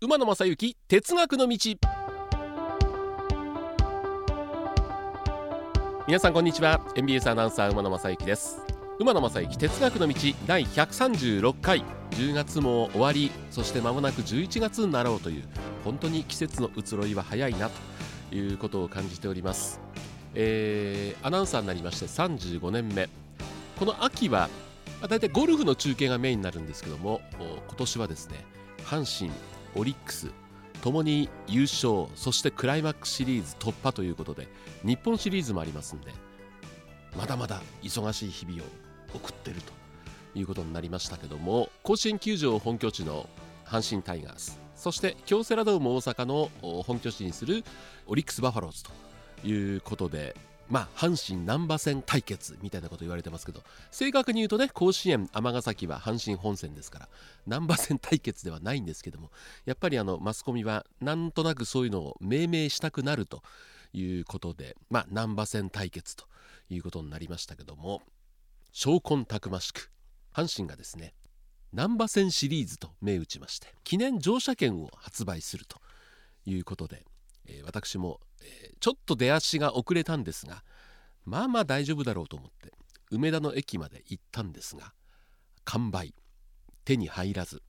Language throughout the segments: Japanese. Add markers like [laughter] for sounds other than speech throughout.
馬野正幸哲学の道。皆さんこんにちは。NBS アナウンサー馬野正幸です。馬野正幸哲学の道第136回。10月も終わりそして間もなく11月になろうという本当に季節の移ろいは早いなと。いうことを感じております、えー、アナウンサーになりまして35年目。この秋はだいたいゴルフの中継がメインになるんですけども今年はですね阪神オリックスともに優勝そしてクライマックスシリーズ突破ということで日本シリーズもありますんでまだまだ忙しい日々を送ってるということになりましたけども甲子園球場本拠地の阪神タイガースそして京セラドーム大阪の本拠地にするオリックス・バファローズということでまあ、阪神難波線対決みたいなこと言われてますけど正確に言うとね甲子園尼崎は阪神本線ですから難波線対決ではないんですけどもやっぱりあのマスコミはなんとなくそういうのを命名したくなるということでまあ難波線対決ということになりましたけども証拠たくましく阪神がですね難波線シリーズと銘打ちまして記念乗車券を発売するということで、えー、私も、ちょっと出足が遅れたんですがまあまあ大丈夫だろうと思って梅田の駅まで行ったんですが完売。手に入らず。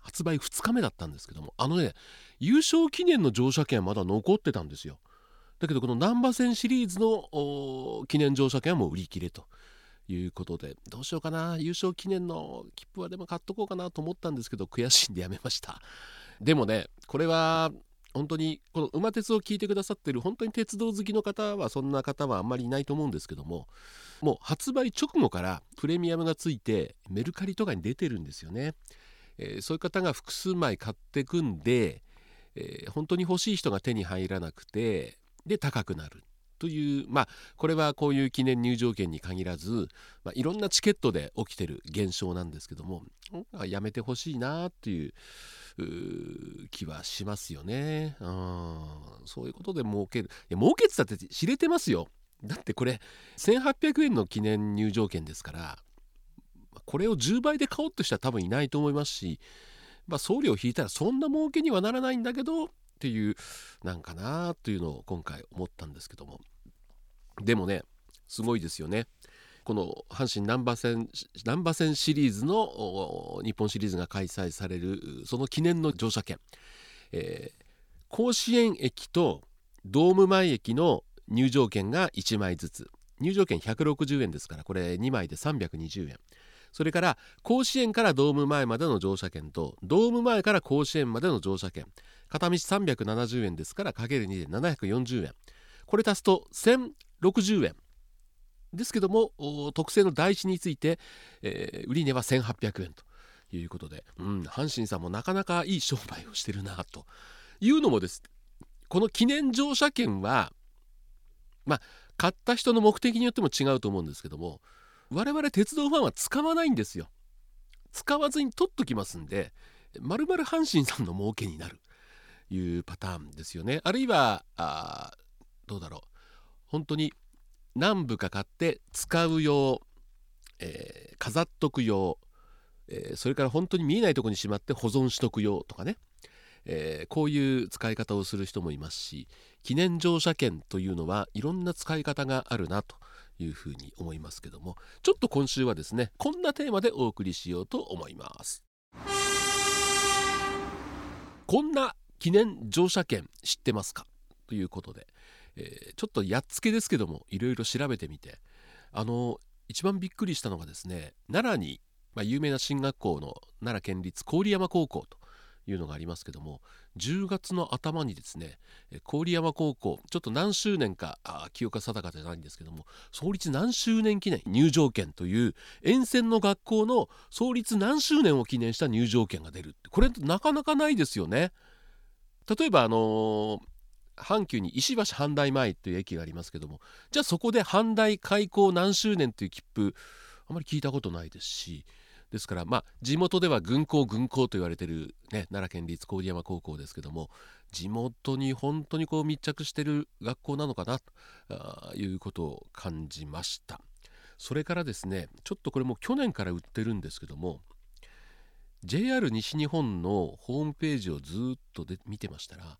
発売2日目だったんですけどもあのね優勝記念の乗車券はまだ残ってたんですよ。だけどこの難波線シリーズの記念乗車券はもう売り切れということでどうしようかな。優勝記念の切符はでも買っとこうかなと思ったんですけど悔しいんでやめました。でもねこれは本当にこの馬鉄を聞いてくださってる本当に鉄道好きの方はそんな方はあんまりいないと思うんですけどももう発売直後からプレミアムがついてメルカリとかに出てるんですよね、えー、そういう方が複数枚買ってくんで、えー、本当に欲しい人が手に入らなくてで高くなる。というまあこれはこういう記念入場券に限らず、まあ、いろんなチケットで起きてる現象なんですけどもやめてほしいなっていう気はしますよね。うん、そういうことで儲ける。いや儲けてたって知れてますよ。だってこれ1800円の記念入場券ですからこれを10倍で買おうとしたら多分いないと思いますし、まあ、送料引いたらそんな儲けにはならないんだけどっていうなんかなというのを今回思ったんですけどもでもねすごいですよね。この阪神難波線難波線シリーズの日本シリーズが開催されるその記念の乗車券、えー、甲子園駅とドーム前駅の入場券が1枚ずつ。入場券160円ですからこれ2枚で320円。それから甲子園からドーム前までの乗車券とドーム前から甲子園までの乗車券。片道370円ですからかける2で740円。これ足すと1060円。ですけども特製の台紙について、えー、売値は1800円ということで、うん、阪神さんもなかなかいい商売をしてるなというのもです。この記念乗車券はま買った人の目的によっても違うと思うんですけども我々鉄道ファンは使わないんですよ。使わずに取っときますんでまるまる阪神さんの儲けになるいうパターンですよね。あるいはあどうだろう。本当に何部か買って使う用、えー、飾っとく用、えー、それから本当に見えないとこにしまって保存しとく用とかね、えー、こういう使い方をする人もいますし記念乗車券というのはいろんな使い方があるなというふうに思いますけどもちょっと今週はですねこんなテーマでお送りしようと思います。こんな記念乗車券知ってますか？ということでえー、ちょっとやっつけですけどもいろいろ調べてみてあの一番びっくりしたのがですね奈良に、まあ、有名な進学校の奈良県立郡山高校というのがありますけども10月の頭にですね郡山高校ちょっと何周年かあ記憶が定かじゃないんですけども創立何周年記念入場券という沿線の学校の創立何周年を記念した入場券が出るこれなかなかないですよね。例えばあのー阪急に石橋阪大前という駅がありますけどもじゃあそこで阪大開校何周年という切符あまり聞いたことないですしですからまあ地元では軍校軍校と言われてる、ね、奈良県立郡山高校ですけども地元に本当にこう密着してる学校なのかなということを感じました。それからですねちょっとこれも去年から売ってるんですけども JR 西日本のホームページをずっとで見てましたら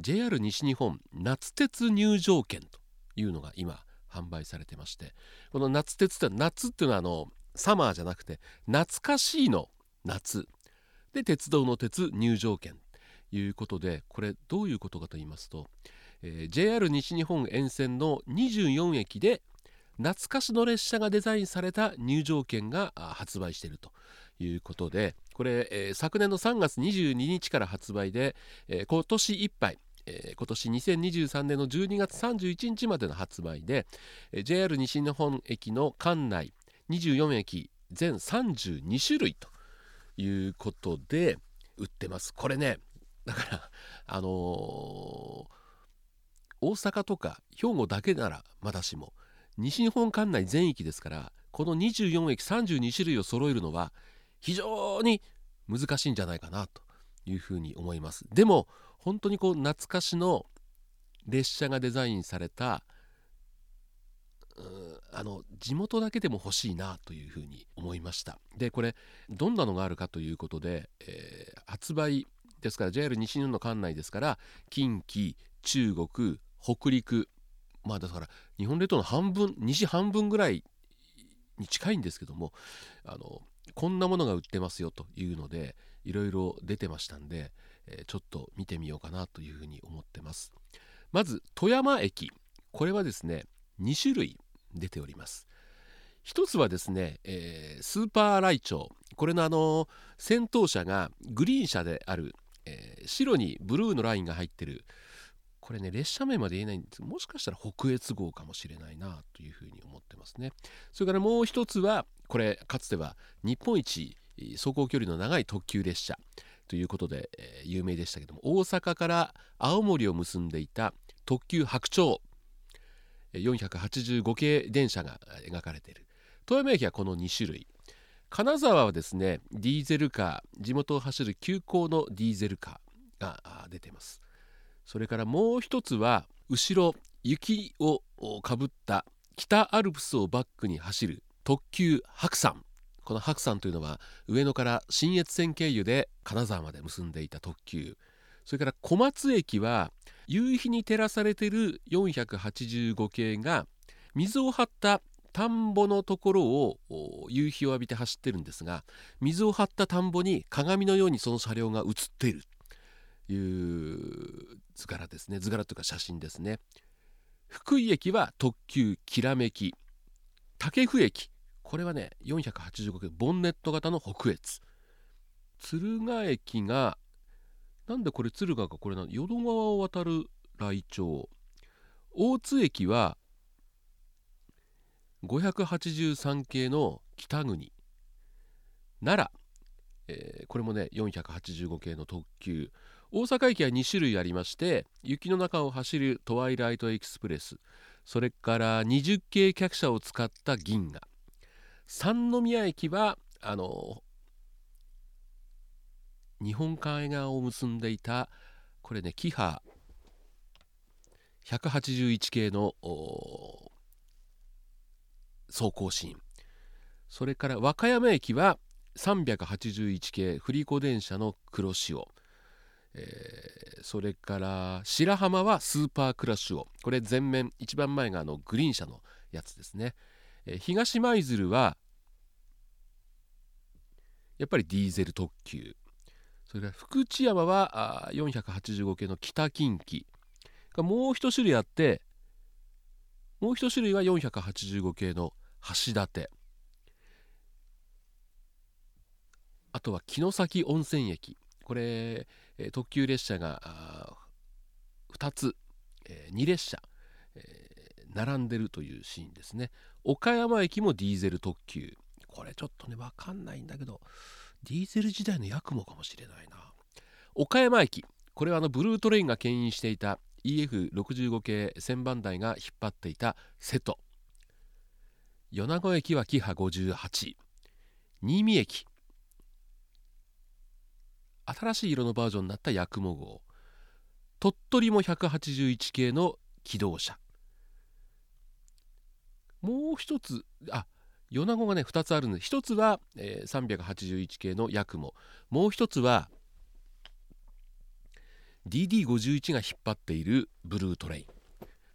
JR 西日本夏鉄入場券というのが今販売されてましてこの夏鉄って夏っていうのはあのサマーじゃなくて懐かしいの夏。で鉄道の鉄入場券ということでこれどういうことかと言いますと、えー、JR 西日本沿線の24駅で懐かしの列車がデザインされた入場券が発売しているということでこれ、えー、昨年の3月22日から発売で、えー、今年いっぱいえー、今年2023年の12月31日までの発売で、えー、JR 西日本駅の管内24駅全32種類ということで売ってます。これねだからあのー、大阪とか兵庫だけならまだしも西日本管内全域ですからこの24駅32種類を揃えるのは非常に難しいんじゃないかなというふうに思います。でも本当にこう懐かしの列車がデザインされたあの地元だけでも欲しいなというふうに思いました。でこれどんなのがあるかということで、えー、発売ですから JR 西日本の管内ですから近畿中国北陸まあだから日本列島の半分西半分ぐらいに近いんですけどもあのこんなものが売ってますよというのでいろいろ出てましたんで、え、ちょっと見てみようかなというふうに思ってます。まず富山駅。これはですね2種類出ております。一つはですね、えー、スーパーライチョウ。これのあの先頭車がグリーン車である、えー、白にブルーのラインが入ってる。これね列車名まで言えないんです。もしかしたら北越号かもしれないなというふうに思ってますね。それからもう一つはこれかつては日本一走行距離の長い特急列車。ということで、えー、有名でしたけども大阪から青森を結んでいた特急白鳥485系電車が描かれている。富山駅はこの2種類。金沢はですねディーゼルカー地元を走る急行のディーゼルカーが出てます。それからもう一つは後ろ雪をかぶった北アルプスをバックに走る特急白山。この白山というのは上野から信越線経由で金沢まで結んでいた特急。それから小松駅は夕日に照らされている485系が水を張った田んぼのところを夕日を浴びて走ってるんですが水を張った田んぼに鏡のようにその車両が映っているという図柄ですね。図柄というか写真ですね。福井駅は特急きらめき。武生駅。これはね485系ボンネット型の北越。敦賀駅がなんでこれ敦賀がこれなの？淀川を渡る来町。大津駅は583系の北国。奈良、えー、これもね485系の特急。大阪駅は2種類ありまして雪の中を走るトワイライトエクスプレス。それから20系客車を使った銀河。三宮駅はあの日本海側を結んでいたこれねキハ181系の走行シーン。それから和歌山駅は381系振り子電車の黒潮。えー、それから白浜はスーパークラッシュを。これ前面一番前があのグリーン車のやつですね、え、東舞鶴はやっぱりディーゼル特急。それから福知山は485系の北近畿。もう一種類あってもう一種類は485系の橋立。あとは城崎温泉駅。これ特急列車が2つ、2列車、え並んでるというシーンですね。岡山駅もディーゼル特急。これちょっとね分かんないんだけどディーゼル時代のヤクモかもしれないな。岡山駅。これはあのブルートレインが牽引していた EF65 系1000番台が引っ張っていた瀬戸。米子駅はキハ58新見駅。新しい色のバージョンになった八雲号。鳥取も181系の機動車。もう一つあ米子がね2つあるんで1つは、えー、381系のヤクモもう1つは DD51 が引っ張っているブルートレイン。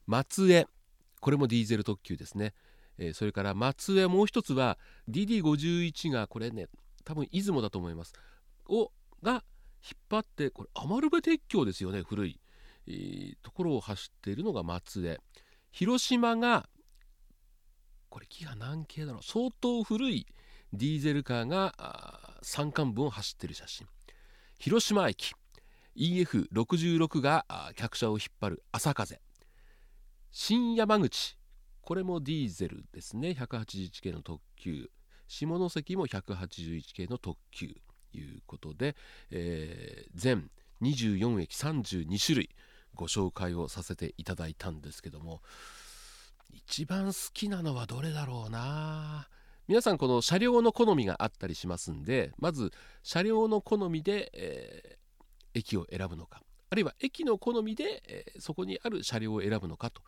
松江。これもディーゼル特急ですね、えー、それから松江。もう一つは DD51 がこれね多分出雲だと思います。をが引っ張ってこれ余部鉄橋ですよね古い、えー、ところを走っているのが松江。広島がこれ木が何系だろう相当古いディーゼルカーが山間部を走ってる写真。広島駅。EF66 が客車を引っ張る朝風。新山口。これもディーゼルですね。181系の特急。下関も181系の特急。ということで、えー、全24駅32種類ご紹介をさせていただいたんですけども。一番好きなのはどれだろうな。皆さんこの車両の好みがあったりしますんでまず車両の好みで、えー、駅を選ぶのか。あるいは駅の好みで、えー、そこにある車両を選ぶのかと。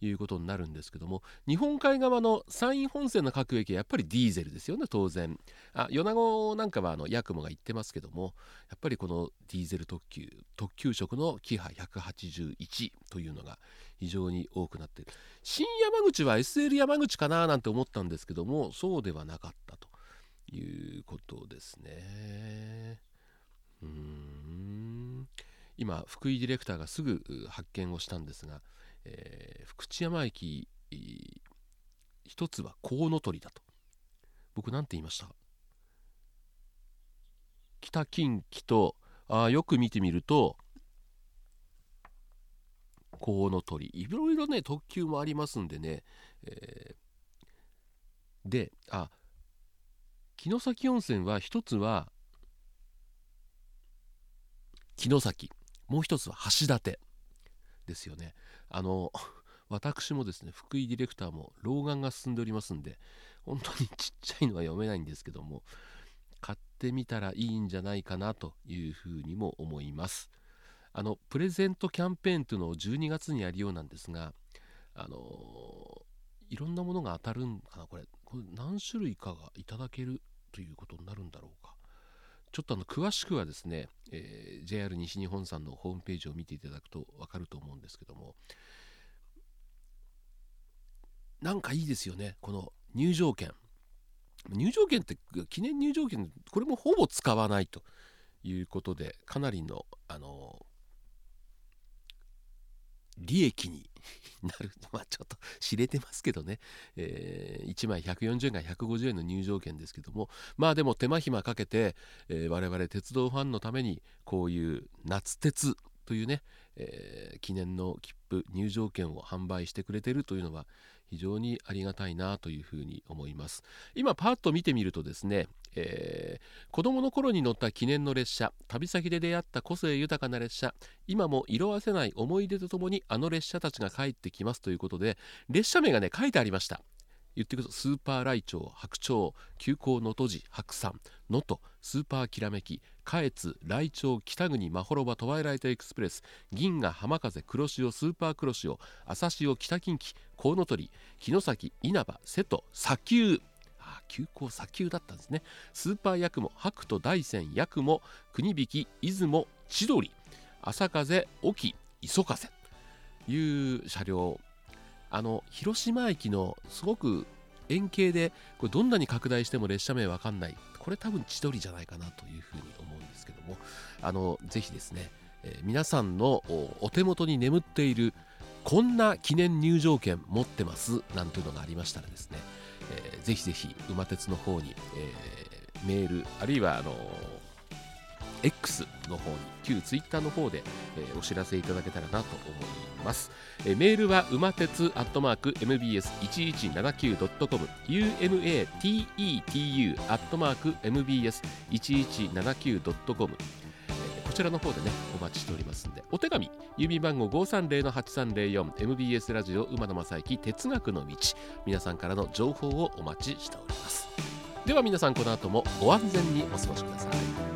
いうことになるんですけども日本海側の山陰本線の各駅はやっぱりディーゼルですよね当然。あ米子なんかはあのヤクモが言ってますけどもやっぱりこのディーゼル特急特急色のキハ181というのが非常に多くなっている。新山口は SL 山口かななんて思ったんですけどもそうではなかったということですね。うん。今福井ディレクターがすぐ発見をしたんですがえー、福知山駅一つはコウノトリだと。僕何て言いました？北近畿とあよく見てみるとコウノトリいろいろね特急もありますんでね、えー、であ城崎温泉は一つは城崎。もう一つは橋立。ですよね。あの [laughs] 私もですね福井ディレクターも老眼が進んでおりますんで本当にちっちゃいのは読めないんですけども買ってみたらいいんじゃないかなというふうにも思います。あのプレゼントキャンペーンというのを12月にやるようなんですがあのいろんなものが当たるんかなこれ。これ何種類かがいただけるということになるんだろうか。ちょっとあの詳しくはですね、えー、JR 西日本さんのホームページを見ていただくと分かると思うんですけどもなんかいいですよねこの入場券。入場券って記念入場券これもほぼ使わないということでかなりのあの利益になるまあちょっと知れてますけどね、えー、1枚140円が150円の入場券ですけども。まあでも手間暇かけて、えー、我々鉄道ファンのためにこういう夏鉄というね、えー、記念の切符入場券を販売してくれてるというのは非常にありがたいなというふうに思います。今パッと見てみるとですね、えー、子供の頃に乗った記念の列車旅先で出会った個性豊かな列車今も色あせない思い出とともにあの列車たちが帰ってきますということで列車名がね書いてありました。言ってください。スーパーライチョウ白鳥急行能登寺白山。能登スーパーきらめき。下越ライチョウ北国まほろばトワイライトエクスプレス。銀河浜風黒潮スーパー黒潮。朝潮北近畿コウノトリ城崎稲葉瀬戸砂丘。あ急行砂丘だったんですね。スーパーヤクモ白と大山ヤクモ国引出雲千鳥。朝風沖磯風。いう車両。あの広島駅のすごく円形でこれどんなに拡大しても列車名わかんない。これ多分千鳥じゃないかなというふうに思うんですけども。あのぜひですね、えー、皆さんのお手元に眠っているこんな記念入場券持ってますなんていうのがありましたらですね、えー、ぜひぜひ馬鉄の方に、えー、メールあるいはあの X の方に旧 Twitter の方で、えー、お知らせいただけたらなと思います、えー、メールは馬鉄アットマーク MBS1179.com umatetu アットマーク MBS1179.com こちらの方でねお待ちしておりますんでお手紙郵便番号 530-8304MBS ラジオ馬野正幸哲学の道皆さんからの情報をお待ちしております。では皆さんこの後もご安全にお過ごしください。